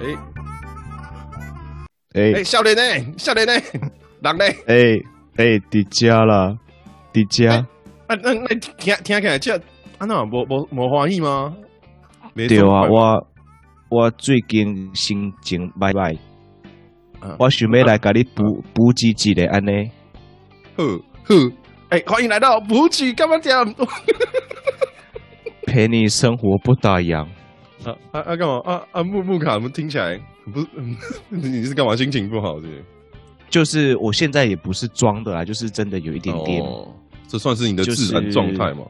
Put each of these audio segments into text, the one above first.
哎哎哎，少年呢？少年呢？人呢？哎哎，伫家啦，伫家。啊，那那听听起来这啊那无无无欢喜吗？没对啊，我我最近心情歹歹，嗯我想要来甲你补补给一下安尼。呵呵，哎，欢迎来到补给干嘛讲？陪你生活不打烊。啊啊啊！干嘛啊啊？木木卡，我们听起来不是？你是干嘛？心情不好是不是？就是我现在也不是装的啦，就是真的有一点点。哦，这算是你的自然状态吗？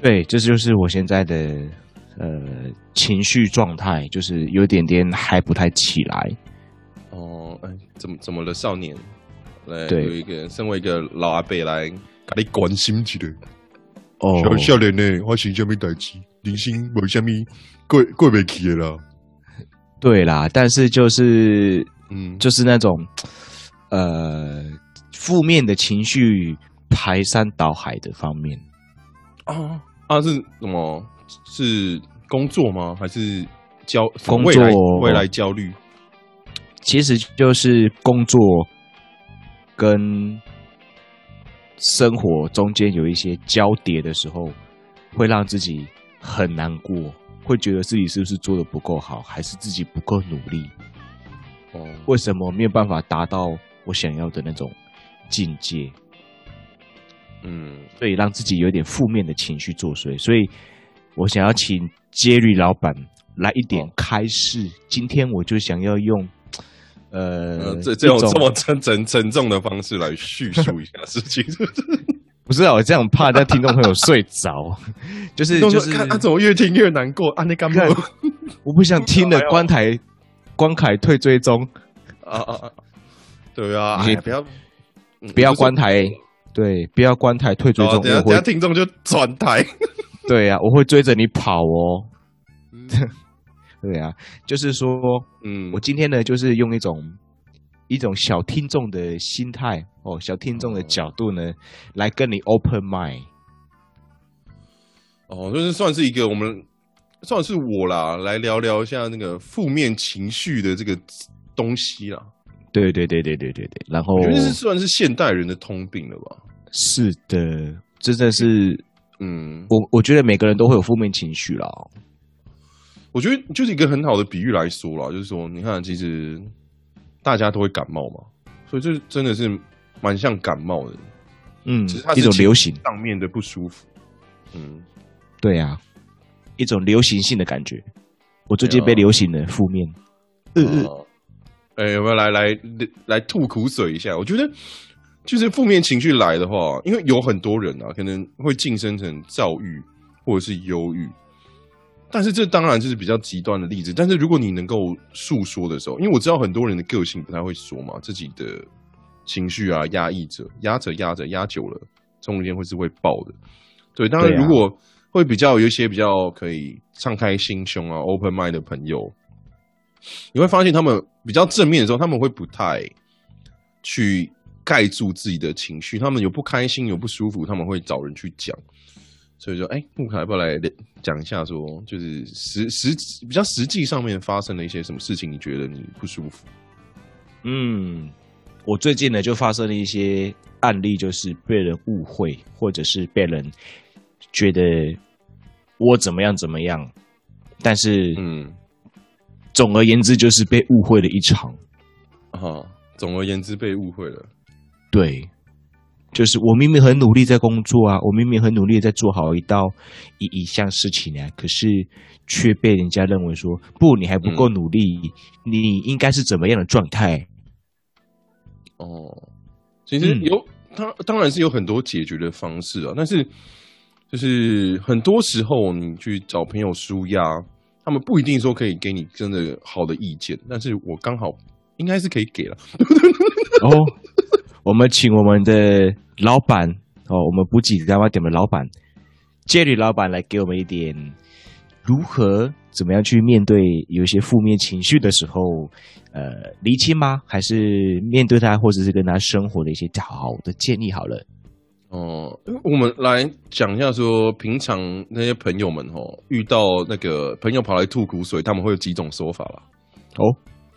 对，这就是我现在的呃情绪状态，就是有点点还不太起来。哦，哎，怎么怎么了，少年？来，对有一个身为一个老阿伯来给你关心起来。哦，小少年呢，发生什么代志？人生无什么过过不去的啦。对啦，但是就是嗯，就是那种呃负面的情绪排山倒海的方面。啊啊是什么？是工作吗？还是焦工作未来焦虑？其实就是工作跟生活中间有一些交叠的时候，会让自己很难过，会觉得自己是不是做的不够好，还是自己不够努力？哦，为什么没有办法达到我想要的那种境界？嗯，所以让自己有点负面的情绪作祟。所以我想要请杰瑞老板来一点哦开示。今天我就想要用呃呃，这这种这么沉沉沉重的方式来叙述一下事情，不是啊，我这样怕让听众朋友睡着，就是就就是他怎么越听越难过啊！那干嘛看我不想听了关台关凯退追踪，啊啊啊！对啊，你哎不要嗯不要就是关台，对，不要关台退追哦，踪，等下等下我会听众就转台。对啊，我会追着你跑哦。对啊，就是说嗯我今天呢，就是用一种一种小听众的心态哦，小听众的角度呢，来跟你 open mind。哦，就是算是一个我们算是我啦，来聊聊一下那个负面情绪的这个东西啦。对对对对对对对，然后我觉得这是算是现代人的通病了吧？是的，真的是嗯，我我觉得每个人都会有负面情绪啦。我觉得就是一个很好的比喻来说啦，就是说，你看，其实大家都会感冒嘛，所以这真的是蛮像感冒的，嗯只是它，一种流行，上面的不舒服。嗯，对啊，一种流行性的感觉。我最近被流行的负面，嗯嗯，哦哎、有没有？来来来吐苦水一下？我觉得就是负面情绪来的话，因为有很多人啊，可能会晋升成躁郁或者是忧郁，但是这当然就是比较极端的例子。但是如果你能够诉说的时候，因为我知道很多人的个性不太会说嘛，自己的情绪啊压抑着、压着、压着、压久了，中间会是会爆的。对，当然如果会比较有一些比较可以敞开心胸啊、open mind 的朋友，你会发现他们比较正面的时候，他们会不太去盖住自己的情绪，他们有不开心、有不舒服，他们会找人去讲。所以说，哎，木凯要不要来讲一下说就是实实比较实际上面发生了一些什么事情，你觉得你不舒服？嗯，我最近呢就发生了一些案例，就是被人误会，或者是被人觉得我怎么样怎么样，但是嗯，总而言之就是被误会了一场。哈，总而言之被误会了。对，就是我明明很努力在工作啊，我明明很努力在做好一道一一项事情啊，可是却被人家认为说不，你还不够努力，你应该是怎么样的状态？哦，其实嗯有，当当然是有很多解决的方式啊，但是就是很多时候你去找朋友舒压，他们不一定说可以给你真的好的意见，但是我刚好应该是可以给了。哦，我们请我们的老板哦，我们补给干妈点的老板 Jerry 老板来给我们一点如何怎么样去面对有一些负面情绪的时候，呃，厘清吗？还是面对他，或者是跟他生活的一些好的建议？好了，哦，我们来讲一下说，平常那些朋友们哦，遇到那个朋友跑来吐苦水，他们会有几种说法啦。哦，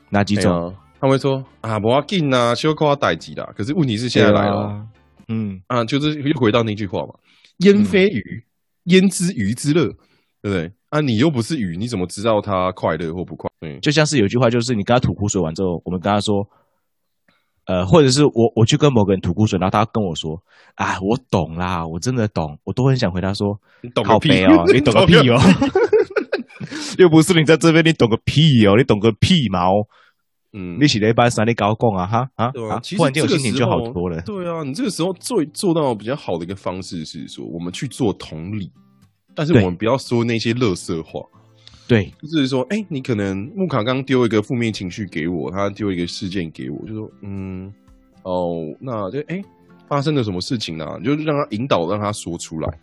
哪几种？他们会说啊，不要紧啊，修夸代级啦。可是问题是现在来了。啊，嗯，啊，就是又回到那句话嘛，焉非鱼，焉知鱼之乐，对不对？啊，你又不是鱼，你怎么知道它快乐或不快？嗯，就像是有句话，就是你跟他吐苦水完之后，我们跟他说，呃，或者是我我去跟某个人吐苦水，然后他跟我说，啊，我懂啦，我真的懂，我都很想回答说，你懂个屁哦，你懂个屁哦，又不是你在这边，你懂个屁哦，你懂个屁毛，嗯。你，起来班三你搞讲啊哈啊啊对啊，，其忽然间我实这个时心情就好多了，对啊，你这个时候做做到比较好的一个方式是说，我们去做同理，但是我们不要说那些乐色话。对，就是说，哎、你可能木卡刚丢一个负面情绪给我，他丢一个事件给我，就说，嗯，哦，那就哎、发生了什么事情呢、你就让他引导，让他说出来。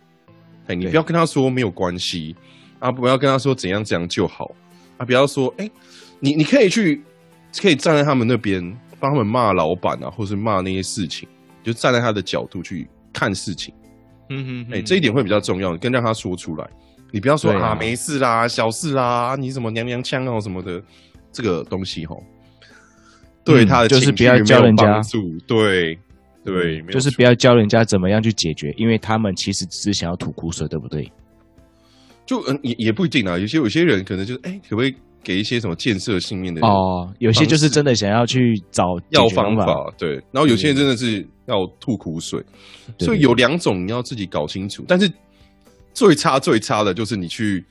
哎、你不要跟他说没有关系啊，不要跟他说怎样怎样就好啊，不要说，哎、你你可以去，可以站在他们那边，帮他们骂老板啊，或是骂那些事情，就站在他的角度去看事情。嗯哼哎、这一点会比较重要，跟让他说出来。你不要说啊啊没事啦，小事啦，你什么娘娘腔哦什么的，这个东西吼，对嗯他的就是不要教人家。对对，就是不要教人家怎么样去解决，因为他们其实只是想要吐苦水，对不对？就嗯也也不一定啊，有些有些人可能就是哎、可不可以给一些什么建设性面的哦，有些就是真的想要去找要方法？对，然后有些人真的是要吐苦水，对所以有两种你要自己搞清楚。但是最差最差的就是你去，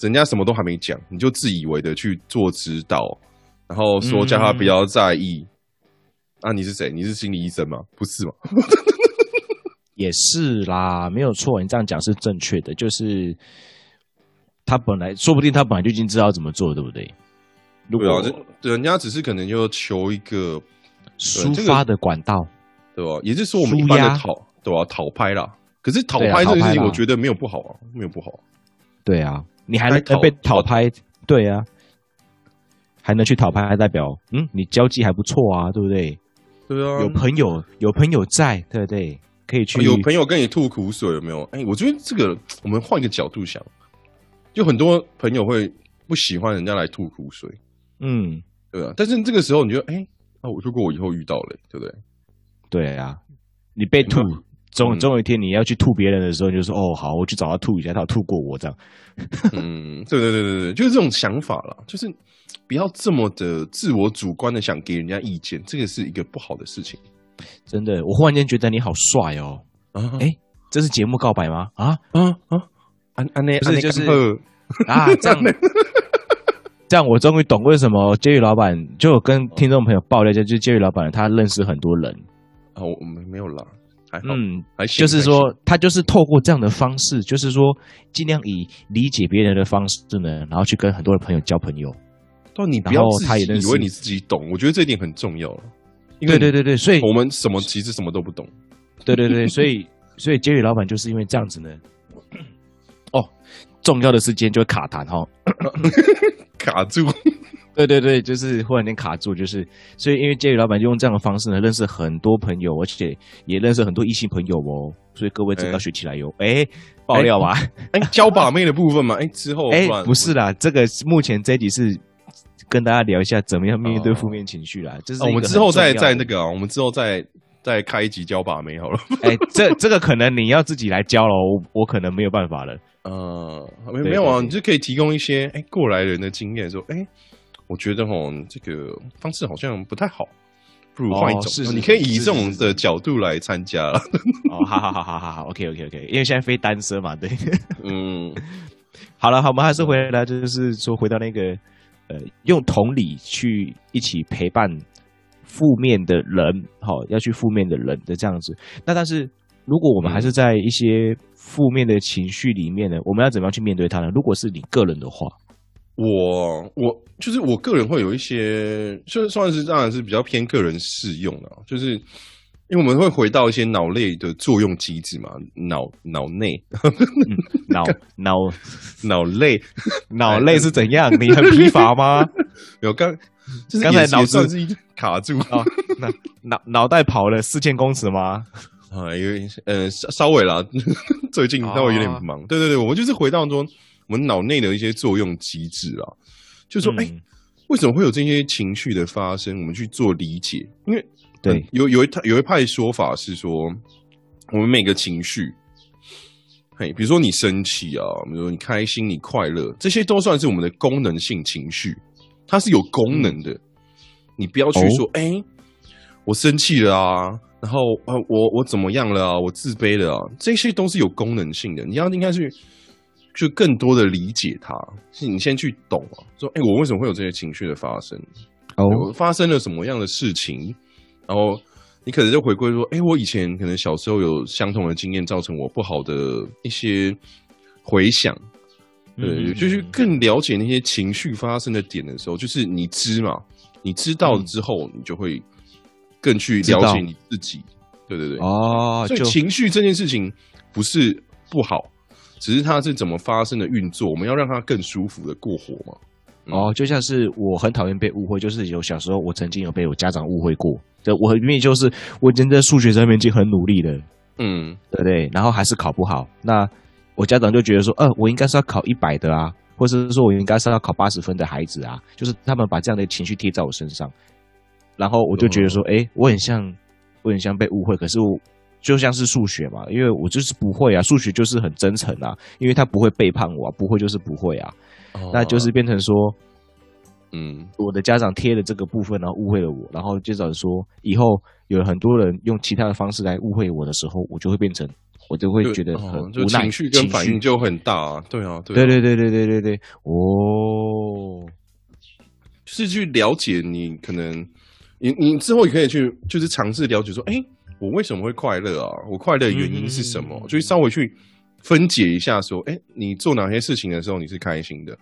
人家什么都还没讲，你就自以为的去做指导，然后说叫他不要在意。啊，你是谁？你是心理医生吗？不是吗？也是啦，没有错，你这样讲是正确的，就是他本来说不定他本来就已经知道怎么做，对不对？如对啊，果人家只是可能就求一个，抒发的管道，对吧？也就是说我们一般的讨，对吧？讨拍啦。可是讨拍这个事情，我觉得没有不好啊，没有不好。对啊，你还能被讨拍，对啊，还能去讨拍，还代表嗯，你交际还不错啊，对不对？对啊，有朋友有朋友在，对不对？可以去有朋友跟你吐苦水，有没有？哎、我觉得这个我们换一个角度想，就很多朋友会不喜欢人家来吐苦水，嗯，对啊？但是这个时候你就哎，啊，我如果我以后遇到了，对不对？对啊，你被吐总嗯总有一天你要去吐别人的时候，你就说哦，好，我去找他吐一下，他有吐过我这样。嗯，对对对对对，就是这种想法啦，就是不要这么的自我主观的想给人家意见，这个是一个不好的事情真的，我忽然间觉得你好帅哦！啊。哎这是节目告白吗？啊啊啊，安安内不是就是啊，这样 这样，我终于懂为什么监狱老板就有跟听众朋友爆料一下，就是监狱老板他认识很多人，啊，我们没有啦，还好，嗯，还行。就是，说他就是透过这样的方式，就是说尽量以理解别人的方式呢，然后去跟很多的朋友交朋友。但你不然后要自他也认识己以为你自己懂，我觉得这一点很重要了。因为对对对对，所以我们什么其实什么都不懂。对对对，所以所以监狱老板就是因为这样子呢，哦，重要的时间就会卡痰哈、卡住，对对对，就是忽然间卡住，就是所以因为监狱老板就用这样的方式呢，认识很多朋友，而且也认识很多异性朋友哦，所以各位真的要学起来哟。哎，爆料吧？哎，教把妹的部分嘛，哎，之后哎不是啦，这个目前这一集是跟大家聊一下怎么样面对哦负面情绪啦。这是啊，我们之后再再那个啊，我们之后再再开一集教把妹好了。哎，这这个可能你要自己来教了，我我可能没有办法了。呃，没没有啊，你就可以提供一些哎过来人的经验，说哎，我觉得吼这个方式好像不太好，不如换一种。哦是是你可以以这种的角度来参加了。哦，好好好好好好，OK OK OK，因为现在非单身嘛，对。嗯，好了，好，我们还是回来，就是说回到那个呃，用同理去一起陪伴负面的人，好、要去负面的人的这样子。那但是如果我们还是在一些负面的情绪里面呢，我们要怎么样去面对它呢？如果是你个人的话，我我就是我个人会有一些，就算是当然是比较偏个人适用的，就是因为我们会回到一些脑类的作用机制嘛，脑脑内脑脑 脑类脑类是怎样？你很疲乏吗？有刚就是刚才脑子卡住哦，那脑脑袋跑了四千公尺吗？啊，有点呃稍稍微啦，最近稍微有点哦忙。对对对，我们就是回到说我们脑内的一些作用机制啦，就说哎、嗯为什么会有这些情绪的发生？我们去做理解，因为对。有有一派有一派说法是说，我们每个情绪，嘿，比如说你生气啊，比如说你开心、你快乐，这些都算是我们的功能性情绪，它是有功能的。你不要去说，哎、我生气了啊，然后啊，我我怎么样了啊，我自卑了啊，这些都是有功能性的。你要应该去去更多的理解它，是你先去懂啊，说，哎、我为什么会有这些情绪的发生？哦，我发生了什么样的事情，然后你可能就回归说，哎、我以前可能小时候有相同的经验，造成我不好的一些回想。对，嗯就是更了解那些情绪发生的点的时候，就是你知嘛，你知道了之后，你就会更去了解你自己。对对对，哦，所以就情绪这件事情不是不好，只是它是怎么发生的运作，我们要让它更舒服的过活嘛。哦，就像是我很讨厌被误会，就是有小时候我曾经有被我家长误会过，对我很明明就是我已经在数学上面已经很努力了，嗯，对不对？然后还是考不好，那我家长就觉得说，呃，我应该是要考一百的啊，或者是说我应该是要考八十分的孩子啊，就是他们把这样的情绪贴在我身上，然后我就觉得说，哎、我很像，我很像被误会，可是我。就像是数学嘛，因为我就是不会啊，数学就是很真诚啊，因为他不会背叛我、啊，不会就是不会啊，那就是变成说，嗯，我的家长贴了这个部分，然后误会了我，然后接着说以后有很多人用其他的方式来误会我的时候，我就会变成，我就会觉得很情绪跟反应就很大、啊。对啊，对啊。对对对对对对对，哦，就是去了解你可能，你你之后也可以去，就是尝试了解说，哎、我为什么会快乐啊？我快乐的原因是什么？嗯就是稍微去分解一下，说，哎、你做哪些事情的时候你是开心的？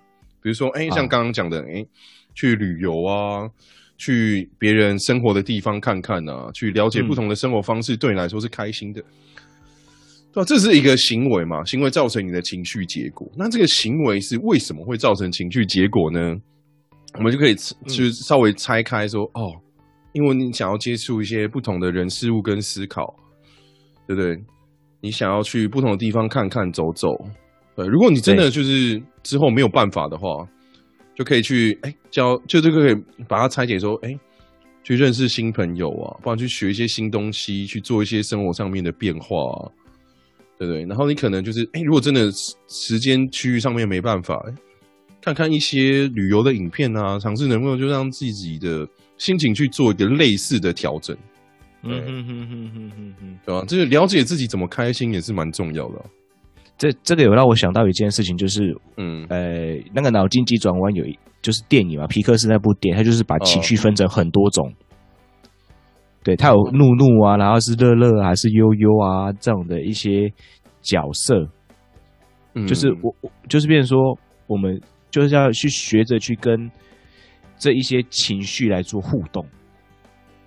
比如说，哎、像啊刚刚讲的，哎、去旅游啊，去别人生活的地方看看啊，去了解嗯不同的生活方式，对你来说是开心的。对吧？这是一个行为嘛，行为造成你的情绪结果。那这个行为是为什么会造成情绪结果呢？我们就可以就是稍微拆开说，哦，因为你想要接触一些不同的人事物跟思考，对不对？你想要去不同的地方看看走走，对。如果你真的就是之后没有办法的话，就可以去哎教，就这个可以把它拆解说，哎，去认识新朋友啊，不然去学一些新东西，去做一些生活上面的变化啊，对不对？然后你可能就是哎，如果真的时时间区域上面没办法，哎看看一些旅游的影片啊，尝试能不能就让自己的心情去做一个类似的调整，嗯哼哼哼哼哼哼，对吧？这个了解自己怎么开心也是蛮重要的。啊、这这个有让我想到一件事情，就是嗯。呃，那个脑筋急转弯有一就是电影嘛，皮克斯那部电影，它就是把情绪分成很多种。对，他有怒怒啊，然后是乐乐啊还是悠悠啊这种的一些角色，嗯，就是我我就是变成说，我们就是要去学着去跟这一些情绪来做互动，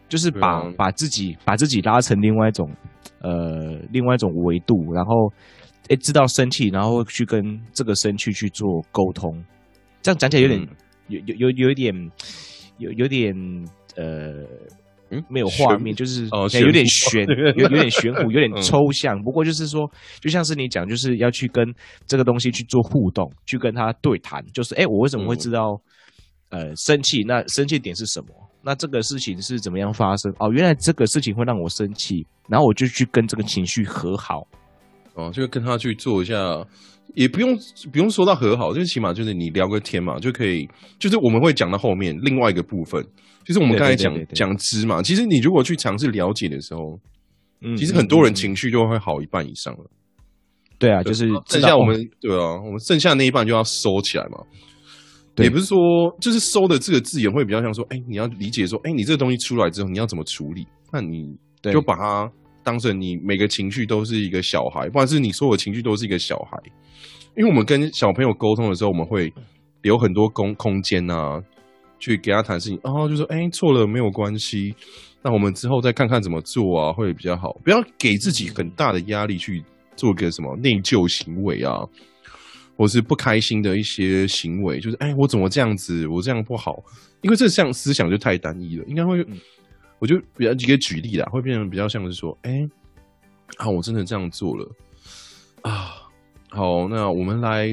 就是把、把自己把自己拉成另外一种呃另外一种维度，然后诶知道生气，然后去跟这个生气去做沟通。这样讲起来有点、嗯有有有有一点有有点呃。嗯没有画面，就是有点玄悬，有有点玄乎，有点嗯抽象。不过就是说，就像是你讲，就是要去跟这个东西去做互动，去跟他对谈。就是，哎，我为什么会嗯知道，呃，生气？那生气点是什么？那这个事情是怎么样发生？哦，原来这个事情会让我生气，然后我就去跟这个情绪和好。哦，就跟他去做一下，也不用不用说到和好，就是起码就是你聊个天嘛，就可以，就是我们会讲到后面另外一个部分，就是我们刚才讲讲知嘛，其实你如果去尝试了解的时候，嗯其实很多人情绪就会好一半以上了。对啊，就是剩下我们对啊，我们剩下那一半就要收起来嘛。对也不是说，就是收的这个字眼会比较像说，哎、你要理解说，哎、你这个东西出来之后，你要怎么处理？那你对就把它当成你每个情绪都是一个小孩，不然是你所有情绪都是一个小孩。因为我们跟小朋友沟通的时候，我们会留很多空空间啊，去给他谈事情，然后就说，哎、错了没有关系，那我们之后再看看怎么做啊，会比较好。不要给自己很大的压力去做个什么内疚行为啊，或是不开心的一些行为，就是哎，我怎么这样子？我这样不好，因为这项思想就太单一了，应该会，我就比较几个举例啦，会变成比较像是说，哎，啊，我真的这样做了啊，好，那我们来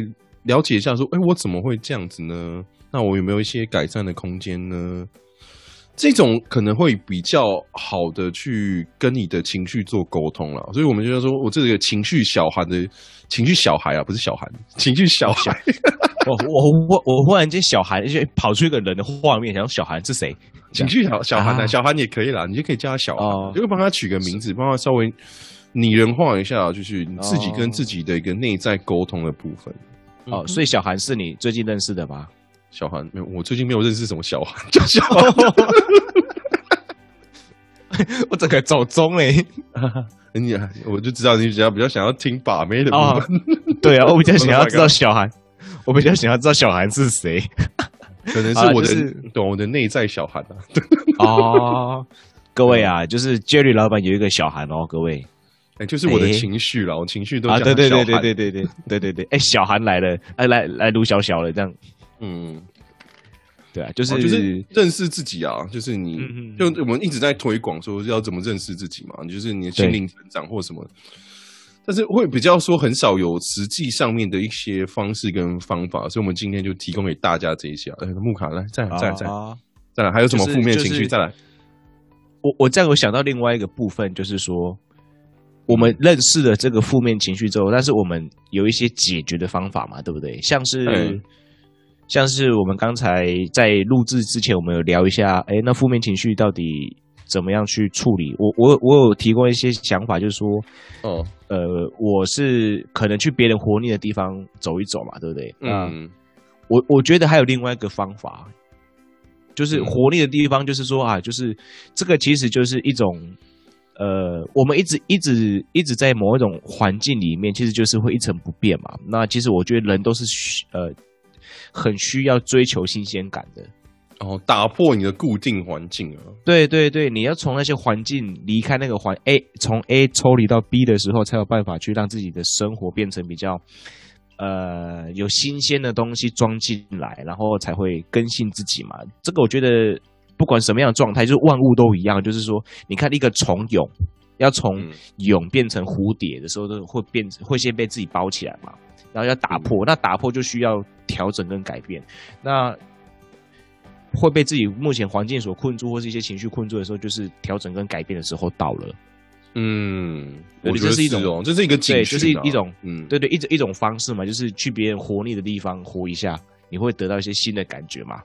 了解一下，说，哎，我怎么会这样子呢？那我有没有一些改善的空间呢？这种可能会比较好的去跟你的情绪做沟通了，所以我们就要说，我这个情绪小孩的情绪小孩啊，不是小孩，情绪小孩。我我我我忽然间小韩就跑出一个人的画面，想说小韩是谁？情绪小小韩呢？啊小韩也可以啦，你就可以叫他小哦韩，就帮他取个名字，帮他稍微拟人化一下，就是你自己跟自己的一个内在沟通的部分。哦，所以小韩是你最近认识的吗？小韩没有，我最近没有认识什么小韩，叫小韩。我整个走中嘞。你我就知道你比较比较想要听把妹的部哦分，对啊，我比较想要知道小韩，我比较想要知道小韩是谁。可能是我的啊就是懂我的内在小韩啊。哦，各位啊，就是 Jerry 老板有一个小韩哦，各位哎，就是我的哎情绪啦，我情绪都啊，讲对对对对对对对对对对，哎，小韩来了，哎来来卢小小了，这样嗯，对啊，就是哦就是认识自己啊，就是你就我们一直在推广说要怎么认识自己嘛，就是你的心灵成长或什么。但是会比较说很少有实际上面的一些方式跟方法，所以我们今天就提供给大家这一些木卡来，再来，再来，再来，啊再来，还有什么负面情绪？就是再来，我我这样有想到另外一个部分，就是说，我们认识了这个负面情绪之后，但是我们有一些解决的方法嘛，对不对？像是、嗯像是我们刚才在录制之前，我们有聊一下，哎，那负面情绪到底怎么样去处理？我我我有提供一些想法，就是说，哦，呃，我是可能去别人活腻的地方走一走嘛，对不对？嗯，我我觉得还有另外一个方法，就是嗯活腻的地方，就是说啊，就是这个其实就是一种，呃，我们一直一直一直在某一种环境里面，其实就是会一成不变嘛。那其实我觉得人都是需呃很需要追求新鲜感的。哦，打破你的固定环境啊，对对对，你要从那些环境离开那个环 A，从 A 抽离到 B 的时候，才有办法去让自己的生活变成比较呃有新鲜的东西装进来，然后才会更新自己嘛。这个我觉得不管什么样的状态，就是万物都一样，就是说，你看一个虫蛹要从嗯蛹变成蝴蝶的时候，都会变会先被自己包起来嘛，然后要打破，那打破就需要调整跟改变，那。会被自己目前环境所困住，或是一些情绪困住的时候，就是调整跟改变的时候到了。嗯，我觉得这是一种哦，这是一个警对，就是一一种，嗯，对对，一种一种方式嘛，就是去别人活腻的地方活一下，你会得到一些新的感觉嘛。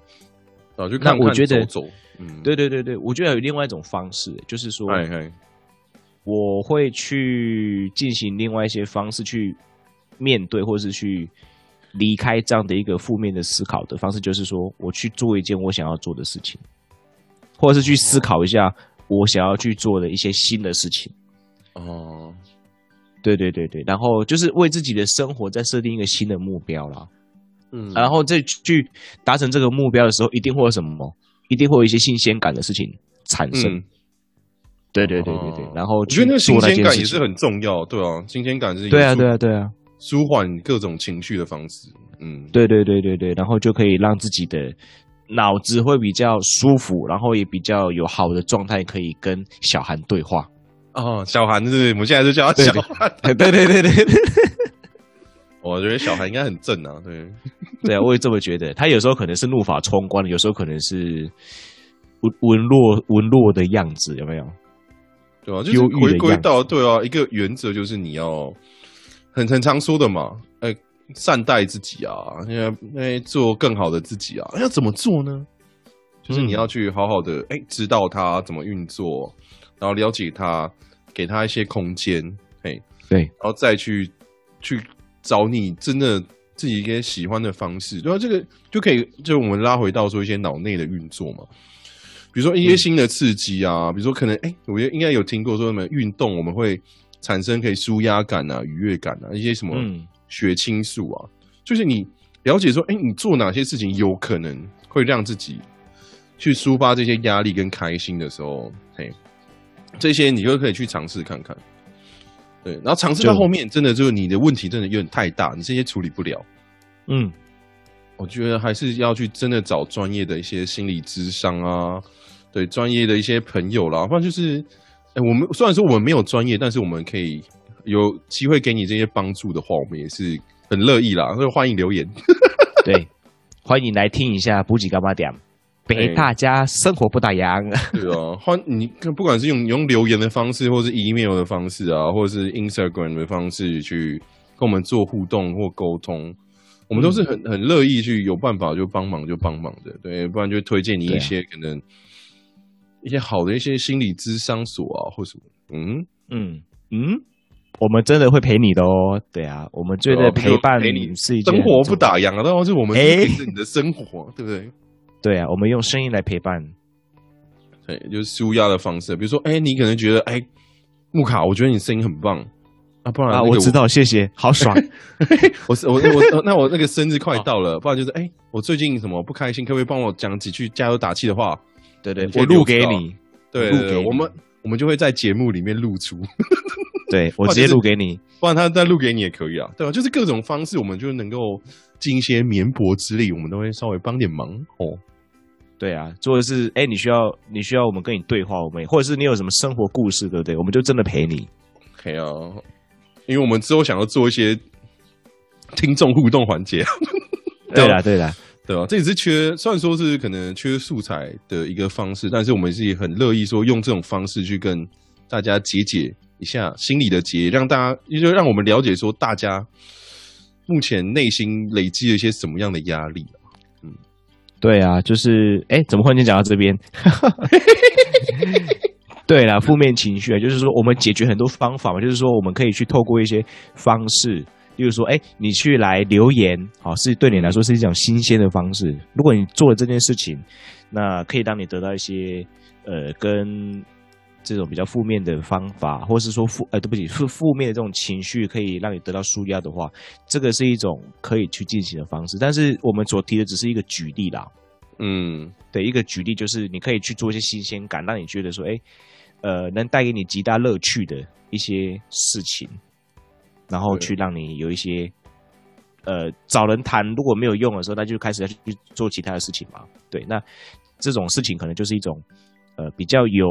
那我觉得走走，嗯，对对对对，我觉得有另外一种方式，就是说，我会去进行另外一些方式去面对，或是去离开这样的一个负面的思考的方式，就是说我去做一件我想要做的事情，或者是去思考一下我想要去做的一些新的事情。哦，对对对对，然后就是为自己的生活再设定一个新的目标啦。嗯，然后再去达成这个目标的时候，一定会有什么？一定会有一些新鲜感的事情产生。嗯，对对对对对，哦然后我觉得那个新鲜感也是。很重要，对啊，新鲜感是一个对啊对啊对啊，舒缓各种情绪的方式，嗯，对对对对对，然后就可以让自己的脑子会比较舒服，然后也比较有好的状态，可以跟小韩对话。哦，小韩是是我们现在就叫他小韩，对对对对对 我觉得小韩应该很正啊，对，对啊，我也这么觉得。他有时候可能是怒发冲冠，有时候可能是文文弱文弱的样子，有没有？对啊，就是回归到对啊，一个原则就是你要很很常说的嘛，哎、善待自己啊，因为做更好的自己啊，要怎么做呢？就是你嗯。要去好好的哎、知道它怎么运作，然后了解它，给它一些空间，嘿，对，然后再去去找你真的自己一些喜欢的方式，对啊，这个就可以就我们拉回到说一些脑内的运作嘛，比如说一些新的刺激啊，比如说可能哎、我觉得应该有听过说什么运动我们会产生可以舒压感啊、愉悦感啊，一些什么嗯血清素啊，就是你了解说，哎、你做哪些事情有可能会让自己去抒发这些压力跟开心的时候，嘿，这些你就可以去尝试看看。对，然后尝试到就后面，真的就是你的问题真的有点太大，你这些处理不了。嗯，我觉得还是要去真的找专业的一些心理咨商啊，对专业的一些朋友啦，不然就是，哎、我们虽然说我们没有专业，但是我们可以有机会给你这些帮助的话，我们也是很乐意啦，所以欢迎留言。对，欢迎来听一下补给干嘛点，陪大家生活不打烊。对啊，欢你不管是用用留言的方式，或是 email 的方式啊，或者是 Instagram 的方式去跟我们做互动或沟通，我们都是很很乐意去有办法就帮忙就帮忙的，对，不然就推荐你一些可能一些好的一些心理咨商所啊，或什么，嗯嗯嗯。我们真的会陪你的哦，对啊，我们觉得陪伴你是一生活不打烊啊，然后是我们陪着你的生活，对不对？对啊，我们用声音来陪伴，对，就是舒压的方式。比如说，哎，你可能觉得，哎，木卡，我觉得你声音很棒啊，不然啊，我知道，谢谢，好爽。我是我我那我那个生日快到了，不然就是，哎，我最近什么不开心，可不可以帮我讲几句加油打气的话？对对，我录给你，对对，我们我们就会在节目里面露出。对 我直接录给你，不然他再录给你也可以啊，对吧？就是各种方式，我们就能够尽一些绵薄之力，我们都会稍微帮点忙哦。对啊，做的是，哎，你需要你需要我们跟你对话，我们或者是你有什么生活故事，对不对？我们就真的陪你。可以啊，因为我们之后想要做一些听众互动环节。对啦，对啦，对吧？这也是缺，虽然说是可能缺素材的一个方式，但是我们是很乐意说用这种方式去跟大家解解。一下心理的结，让大家也就让我们了解说，大家目前内心累积了一些什么样的压力嗯，对啊，就是哎，怎么忽然间讲到这边？对了，负面情绪啊，就是说我们解决很多方法嘛，就是说我们可以去透过一些方式，例如说，哎，你去来留言，好，是对你来说是一种新鲜的方式。如果你做了这件事情，那可以让你得到一些呃跟。这种比较负面的方法，或是说负呃，对不起，负负面的这种情绪，可以让你得到舒压的话，这个是一种可以去进行的方式。但是我们所提的只是一个举例啦，嗯，对，一个举例就是你可以去做一些新鲜感，让你觉得说，哎，呃，能带给你极大乐趣的一些事情，然后去让你有一些呃找人谈，如果没有用的时候，那就开始要去做其他的事情嘛。对，那这种事情可能就是一种呃比较有。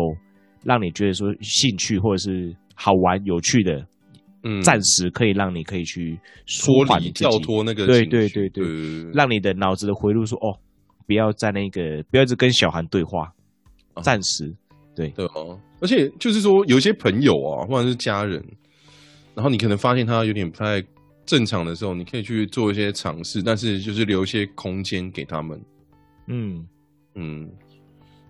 让你觉得说兴趣或者是好玩有趣的，嗯，暂时可以让你可以去脱离、跳脱那个，对对对对，让你的脑子的回路说哦，不要在那个，不要一直跟小韩对话，暂时，对。对哦。而且就是说，有一些朋友啊，或者是家人，然后你可能发现他有点不太正常的时候，你可以去做一些尝试，但是就是留一些空间给他们，嗯。嗯。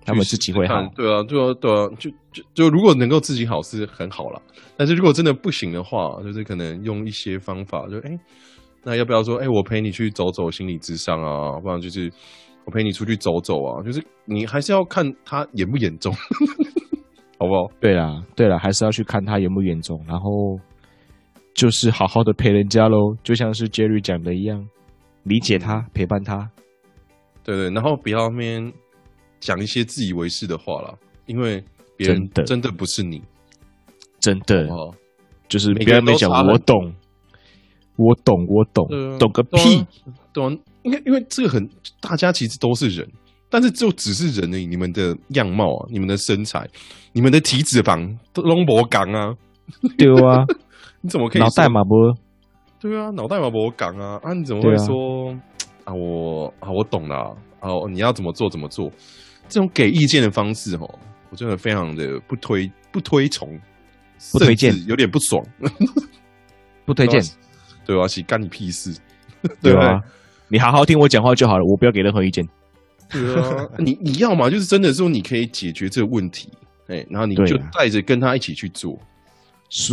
他们自己会好，对啊，对啊，对啊，就就就如果能够自己好是很好了，但是如果真的不行的话，就是可能用一些方法，就哎，那要不要说，哎，我陪你去走走心理智商啊，不然就是我陪你出去走走啊，就是你还是要看他严不严重，好不好？对啦，对了，还是要去看他严不严重，然后就是好好的陪人家喽，就像是 Jerry 讲的一样，理解他，陪伴他，对对，然后不要面。讲一些自以为是的话了，因为别人真的不是你，真的，就是别人没讲，我懂，我懂，我懂，懂个屁，懂？因为因为这个很，大家其实都是人，但是就只是人而已。你们的样貌啊，你们的身材，你们的体脂肪都拢无讲啊，对啊，你怎么可以脑袋嘛不？对啊，脑袋嘛不讲啊，啊，你怎么会说？啊？我啊，我懂了，哦，你要怎么做怎么做？这种给意见的方式，哦，我真的非常的不推不推崇，不推荐，有点不爽，不推荐，对啊，是干你屁事，对吧？你好好听我讲话就好了，我不要给任何意见。对啊，你你要嘛，就是真的说你可以解决这个问题，哎，然后你就带着跟他一起去做，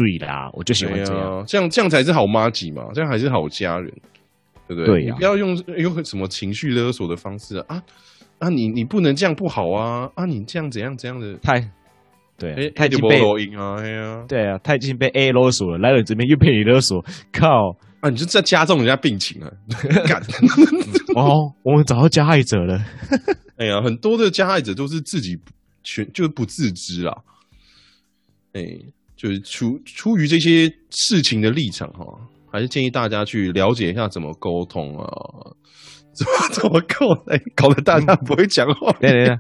以啦，我就喜欢这样，这样这样才是好妈吉嘛，这样还是好家人，对不对？对你不要用用什么情绪勒索的方式啊。啊，你你不能这样不好啊！啊，你这样怎样怎样的太对，太经被罗音啊，对啊，太经被 A 勒索了，来了这边又被你勒索，靠啊！你就在加重人家病情啊！干 哦，我们找到加害者了。哎呀，很多的加害者都是自己全就是不自知啊。哎，就是出出于这些事情的立场哈，还是建议大家去了解一下怎么沟通啊。怎么怎么搞？哎，搞得大家不会讲话。对对对，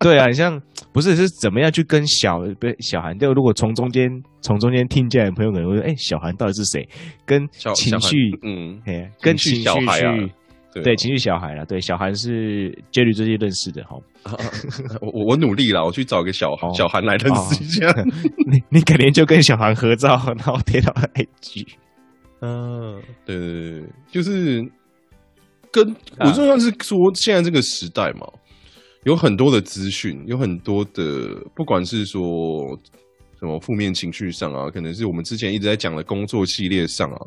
对啊，你像不是是怎么样去跟小不小韩？就如果从中间从中间听见的朋友可能会说：“哎，小韩到底是谁？”跟情绪，嗯，跟情绪去对对，情绪小孩了，对，小韩是 Jerry 最近认识的哈。我我我努力了，我去找个小哦小韩来认识一下。你你肯定就跟小韩合照，然后贴到 IG。嗯，对对对，对就是跟啊我就算是说，现在这个时代嘛，有很多的资讯，有很多的，不管是说什么负面情绪上啊，可能是我们之前一直在讲的工作系列上啊，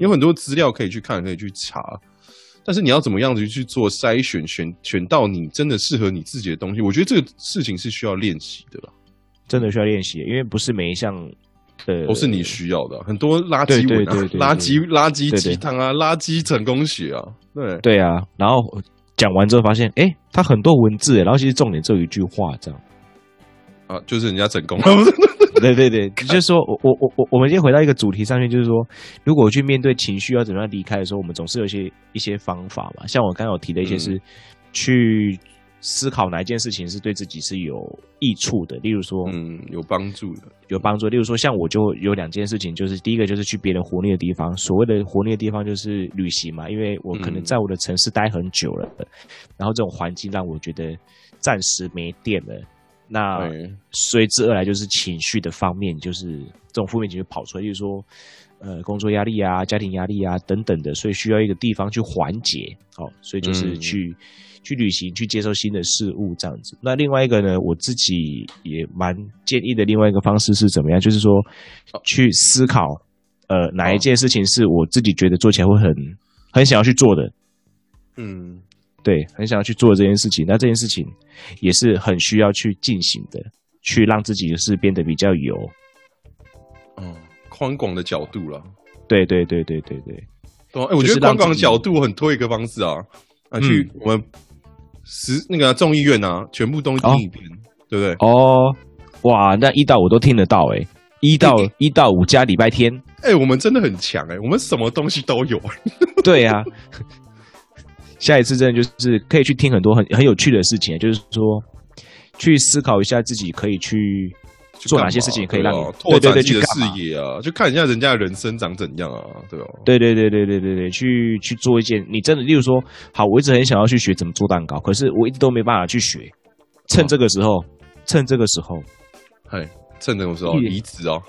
有很多资料可以去看，可以去查。但是你要怎么样子去做筛选，选选到你真的适合你自己的东西，我觉得这个事情是需要练习的啦，真的需要练习，因为不是每一项的都是你需要的。很多垃圾文啊对对对对，对垃圾垃圾对对鸡汤啊，垃圾成功学啊，对。对啊。然后讲完之后发现，哎，它很多文字，然后其实重点只有一句话这样。啊，就是人家成功了，对 对对，就是说我我我我我们先回到一个主题上面，就是说，如果去面对情绪要怎么样离开的时候，我们总是有一些一些方法嘛。像我刚刚有提的一些是去思考哪一件事情是对自己是有益处的，例如说嗯，有帮助的，有帮助。例如说，像我就有两件事情，就是第一个就是去别人活腻的地方，所谓的活腻的地方就是旅行嘛，因为我可能嗯在我的城市待很久了，然后这种环境让我觉得暂时没电了。那，随之而来就是情绪的方面，就是这种负面情绪跑出来，就是说，呃，工作压力啊、家庭压力啊等等的，所以需要一个地方去缓解。好、所以就是嗯去、去旅行，去接受新的事物这样子。那另外一个呢，我自己也蛮建议的，另外一个方式是怎么样？就是说，去思考，呃，哪一件事情是我自己觉得做起来会很很想要去做的，嗯，对，很想要去做这件事情。那这件事情也是很需要去进行的，去让自己的事变得比较有。哦，宽广的角度了，对对对对对对，对啊，哎，我觉得宽广的角度很推一个方式啊，啊，去嗯我们十那个众议院啊，全部都听一遍，对不对？哦，哇，那一到五都听得到诶，一到一到五加礼拜天，哎，我们真的很强哎，我们什么东西都有，对啊。下一次真的就是可以去听很多很很有趣的事情，就是说去思考一下自己可以去做哪些事情可以让你拓展自己的视野啊，就看一下人家的人生长怎样啊，对吧？对对对对对对对，去去做一件你真的，例如说，好，我一直很想要去学怎么做蛋糕，可是我一直都没办法去学。趁这个时候，趁这个时候，嗨，趁这个时候离职哦，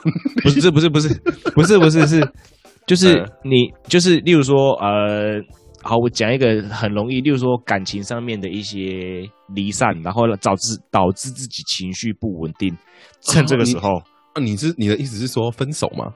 不是不是不是不是不是是，就是嗯 你就是例如说呃，好，我讲一个很容易，例如说感情上面的一些离散，然后导致导致自己情绪不稳定，趁这个时候，啊，你是你的意思是说分手吗？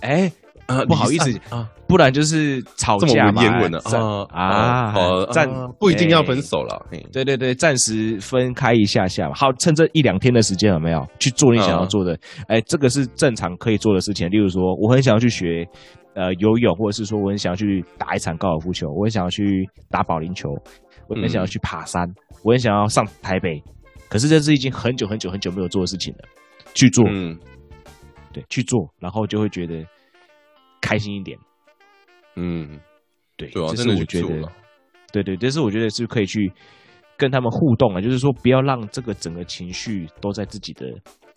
哎、啊不好意思啊，不然就是吵这么架嘛，文言文的暂啊啊好暂啊不一定要分哎手了，嘿对对对，暂时分开一下下嘛。好，趁这一两天的时间有没有去做你想要做的？哎、这个是正常可以做的事情。例如说，我很想要去学呃游泳，或者是说我很想要去打一场高尔夫球，我很想要去打保龄球，我很想要去爬山，我很想要上台北。可是这是已经很久很久很久没有做的事情了，去做，嗯对，去做，然后就会觉得开心一点。嗯，对，对啊，这是我觉得对对，这是我觉得是可以去跟他们互动啊，就是说不要让这个整个情绪都在自己的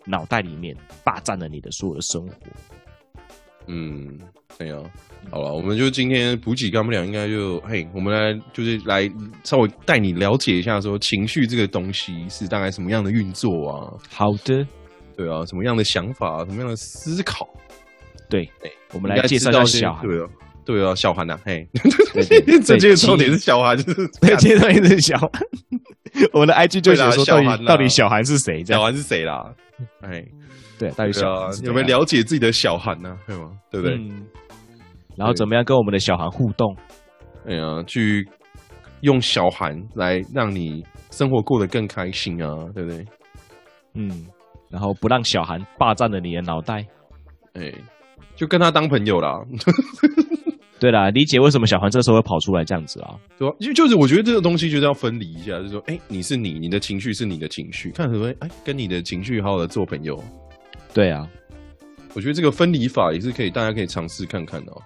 脑袋里面霸占了你的所有的生活。嗯，对啊。好了，我们就今天补给干不了，应该就嘿，我们来就是来稍微带你了解一下，说情绪这个东西是大概什么样的运作啊？好的，对啊，什么样的想法，什么样的思考？对对，我们来介绍一下小韩。对啊，对啊，小韩呐，嘿，这届重点是小韩，就是对，介绍一是小韩。我的 IG 就写说，到对啦小韩到底小韩是谁？小韩是谁啦？哎，对，到底对啊小有没有了解自己的小韩呢？对吗？对不对？嗯然后怎么样跟我们的小韩互动？哎呀，去用小韩来让你生活过得更开心啊，对不对？嗯，然后不让小韩霸占了你的脑袋。哎，就跟他当朋友啦，对啦，理解为什么小韩这时候会跑出来这样子啊？对啊？就就是我觉得这个东西就是要分离一下，就是说，哎，你是你，你的情绪是你的情绪，看什么？哎，跟你的情绪好好的做朋友。对啊，我觉得这个分离法也是可以，大家可以尝试看看的哦。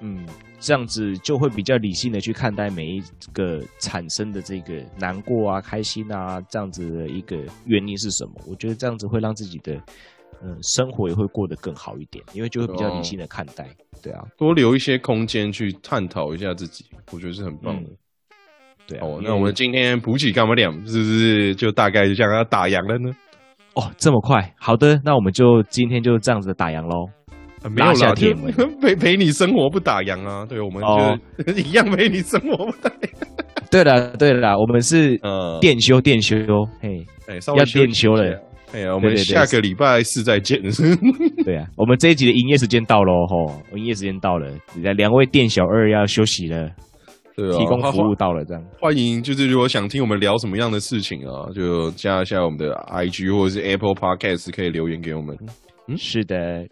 嗯，这样子就会比较理性的去看待每一个产生的这个难过啊、开心啊这样子的一个原因是什么。我觉得这样子会让自己的嗯，生活也会过得更好一点，因为就会比较理性的看待。对啊，多留一些空间去探讨一下自己，我觉得是很棒的。对啊。哦，那我们今天补给干嘛两？是不是就大概就这样要打烊了呢？哦，这么快？好的，那我们就今天就这样子打烊喽。没有啦，陪陪你生活不打烊啊？对，我们就 一样陪你生活不打烊。对了，对了，我们是呃电修电修，嘿，哎，要电修了。哎呀，我们下个礼拜四再见。对啊，我们这一集的营业时间到喽，吼，营业时间到了，两位店小二要休息了。对啊，提供服务到了，这样欢迎。就是如果想听我们聊什么样的事情啊，就加一下我们的 IG 或者是 Apple Podcast，可以留言给我们。嗯，是的。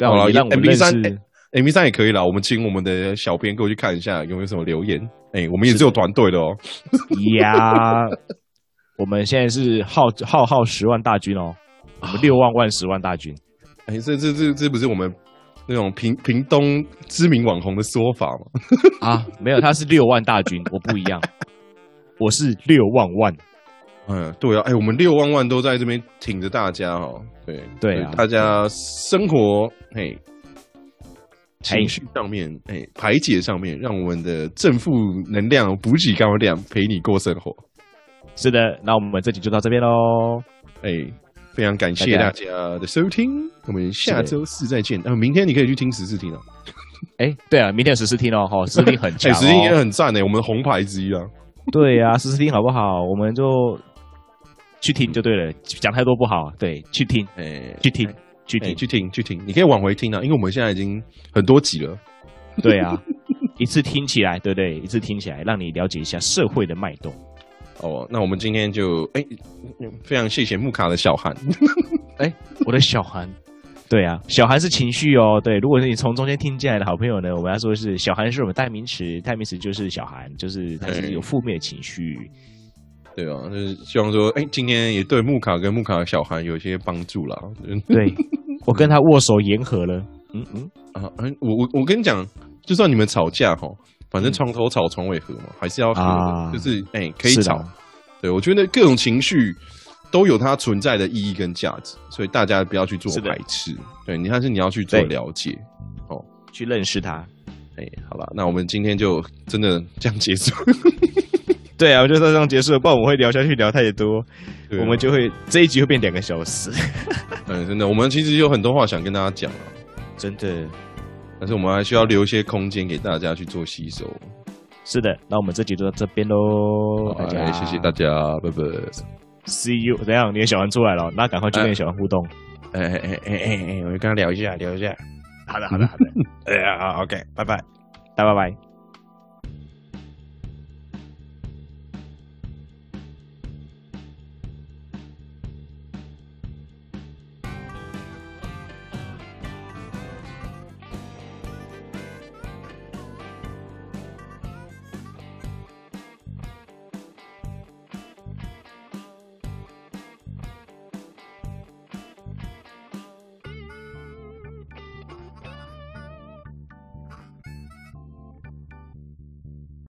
好了，M B 三，M B 三也可以了。我们请我们的小编过去看一下有没有什么留言。哎，我们也是有团队的哦。呀，我们现在是号号号十万大军哦，我们六万万十万大军。哎，这这这这不是我们那种屏屏东知名网红的说法吗？啊，没有，他是六万大军，我不一样，我是六万万。嗯，对啊，哎，我们六万万都在这边挺着大家哦，对对啊，大家生活嘿，情绪上面哎，排解上面，让我们的正负能量补给高量陪你过生活。是的，那我们这集就到这边喽。哎，非常感谢大家的收听，我们下周四再见。啊，明天你可以去听十四听哦。哎，对啊，明天十四听哦，哈，十四听很强，十四听也很赞呢，我们的红牌之一啊。对呀，十四听好不好？我们就。去听就对了，讲太多不好。对，去听，哎，去听，去听，去听，去听。你可以往回听啊，因为我们现在已经很多集了。对啊，一次听起来，对不对？一次听起来，让你了解一下社会的脉动。哦，那我们今天就哎，非常谢谢木卡的小韩。哎，我的小韩，对啊，小韩是情绪哦。对，如果是你从中间听进来的好朋友呢，我们要说的是小韩是我们代名词，代名词就是小韩，就是他是有负面的情绪。对啊，就是希望说，哎，今天也对木卡跟木卡的小韩有一些帮助啦。对，我跟他握手言和了。嗯嗯啊，哎，我我我跟你讲，就算你们吵架哈，反正床头吵床尾和嘛，还是要和，就是哎可以吵。对，我觉得各种情绪都有它存在的意义跟价值，所以大家不要去做排斥。对，你还是你要去做了解，哦，去认识他。哎，好了，那我们今天就真的这样结束。对啊，我就到这样结束了，不然我们会聊下去聊太多，我们就会这一集会变两个小时。嗯，真的，我们其实有很多话想跟大家讲啊，真的，但是我们还需要留一些空间给大家去做吸收。是的，那我们这集就到这边喽，大家谢谢大家，拜拜，See you。怎样？你的小韩出来了，那赶快去跟小韩互动。哎哎哎哎哎哎，我跟他聊一下，聊一下。好的，好的，好的。哎呀，OK，拜拜，大拜拜。